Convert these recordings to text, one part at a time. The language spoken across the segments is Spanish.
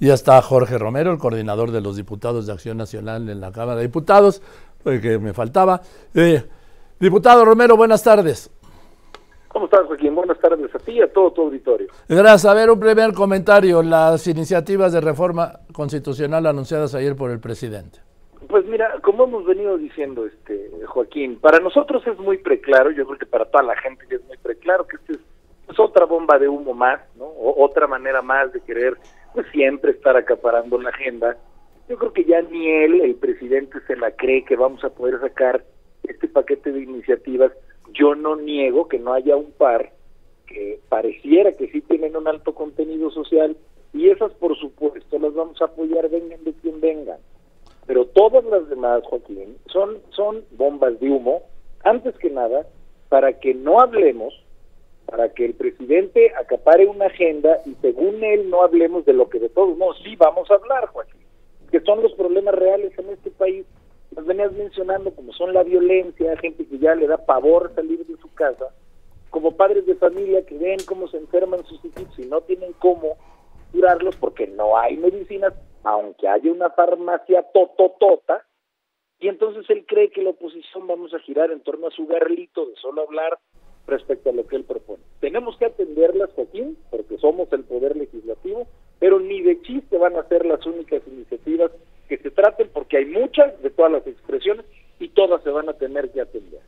Ya está Jorge Romero, el coordinador de los diputados de Acción Nacional en la Cámara de Diputados, que me faltaba. Eh, diputado Romero, buenas tardes. ¿Cómo estás, Joaquín? Buenas tardes a ti y a todo tu auditorio. Gracias. A ver, un primer comentario. Las iniciativas de reforma constitucional anunciadas ayer por el presidente. Pues mira, como hemos venido diciendo, este Joaquín, para nosotros es muy preclaro, yo creo que para toda la gente es muy preclaro que este es, otra bomba de humo más, ¿no? O, otra manera más de querer pues siempre estar acaparando la agenda. Yo creo que ya ni él, el presidente, se la cree que vamos a poder sacar este paquete de iniciativas yo no niego que no haya un par que pareciera que sí tienen un alto contenido social y esas por supuesto las vamos a apoyar vengan de quien vengan. Pero todas las demás, Joaquín, son, son bombas de humo, antes que nada, para que no hablemos, para que el presidente acapare una agenda y según él no hablemos de lo que de todos modos sí vamos a hablar, Joaquín, que son los problemas reales en este país. Las venías mencionando, como son la violencia, gente que ya le da pavor salir de su casa, como padres de familia que ven cómo se enferman sus hijos y no tienen cómo curarlos porque no hay medicinas, aunque haya una farmacia tototota, y entonces él cree que la oposición vamos a girar en torno a su garlito de solo hablar respecto a lo que él propone. Tenemos que atenderlas, Joaquín, porque somos el poder legislativo, pero ni de chiste van a ser las únicas iniciativas que se traten porque hay muchas de todas las expresiones y todas se van a tener que atender.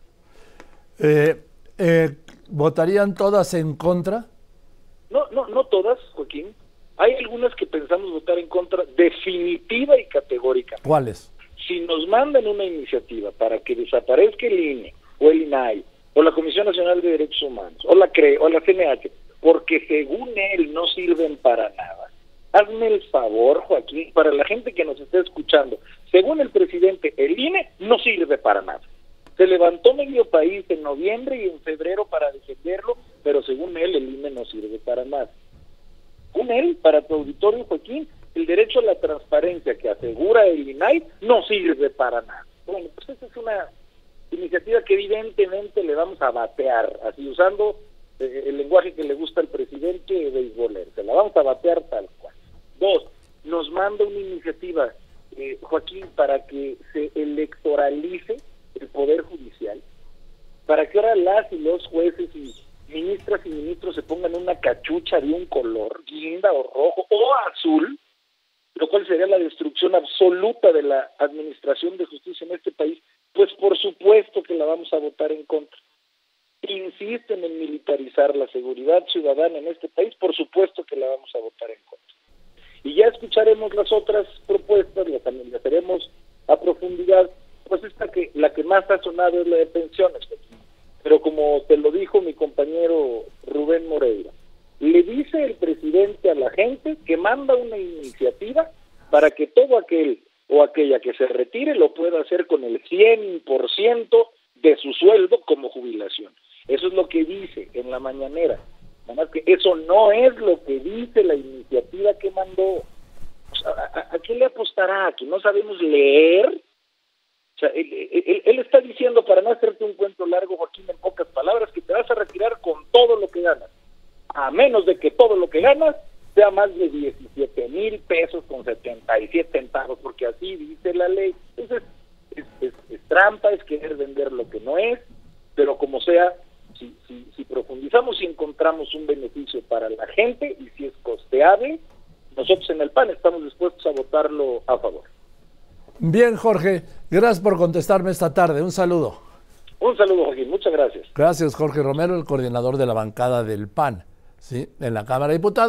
Eh, eh, ¿Votarían todas en contra? No, no, no todas, Joaquín. Hay algunas que pensamos votar en contra definitiva y categórica. ¿Cuáles? Si nos mandan una iniciativa para que desaparezca el INE o el INAI o la Comisión Nacional de Derechos Humanos o la CRE o la CNH, porque según él no sirven para nada, Hazme el favor, Joaquín, para la gente que nos está escuchando. Según el presidente, el INE no sirve para nada. Se levantó medio país en noviembre y en febrero para defenderlo, pero según él, el INE no sirve para nada. Según él, para tu auditorio, Joaquín, el derecho a la transparencia que asegura el INAI no sirve para nada. Bueno, pues esa es una iniciativa que evidentemente le vamos a batear, así usando eh, el lenguaje que le gusta al presidente beisbolero. Se la vamos a batear tal cual. Dos, nos manda una iniciativa, eh, Joaquín, para que se electoralice el Poder Judicial, para que ahora las y los jueces y ministras y ministros se pongan una cachucha de un color, guinda o rojo o azul, lo cual sería la destrucción absoluta de la administración de justicia en este país, pues por supuesto que la vamos a votar en contra. Insisten en militarizar la seguridad ciudadana en este país, por supuesto que la vamos a votar en contra. Y ya escucharemos las otras propuestas, las analizaremos a profundidad, pues esta que la que más ha sonado es la de pensiones. Pero como te lo dijo mi compañero Rubén Moreira, le dice el presidente a la gente que manda una iniciativa para que todo aquel aquella que se retire lo pueda hacer con el 100% de su sueldo como jubilación. Eso es lo que dice en la mañanera. Nada más que eso no es lo que dice la iniciativa que mandó. ¿a, qué le apostará? ¿Que no sabemos leer? O sea, él, está diciendo, para no hacerte un cuento largo, Joaquín, en pocas palabras, que te vas a retirar con todo lo que ganas. A menos de que todo lo que ganas sea más de 17 mil pesos con 77 centavos, porque así dice la ley. Entonces, es trampa, es querer vender lo que no es, pero como sea, si, profundizamos y encontramos un beneficio para la gente y si es costeable, nosotros en el PAN estamos dispuestos a votarlo a favor. Bien, Jorge, gracias por contestarme esta tarde. Un saludo. Un saludo, Joaquín. Muchas gracias. Gracias, Jorge Romero, el coordinador de la bancada del PAN, ¿sí? en la Cámara de Diputados.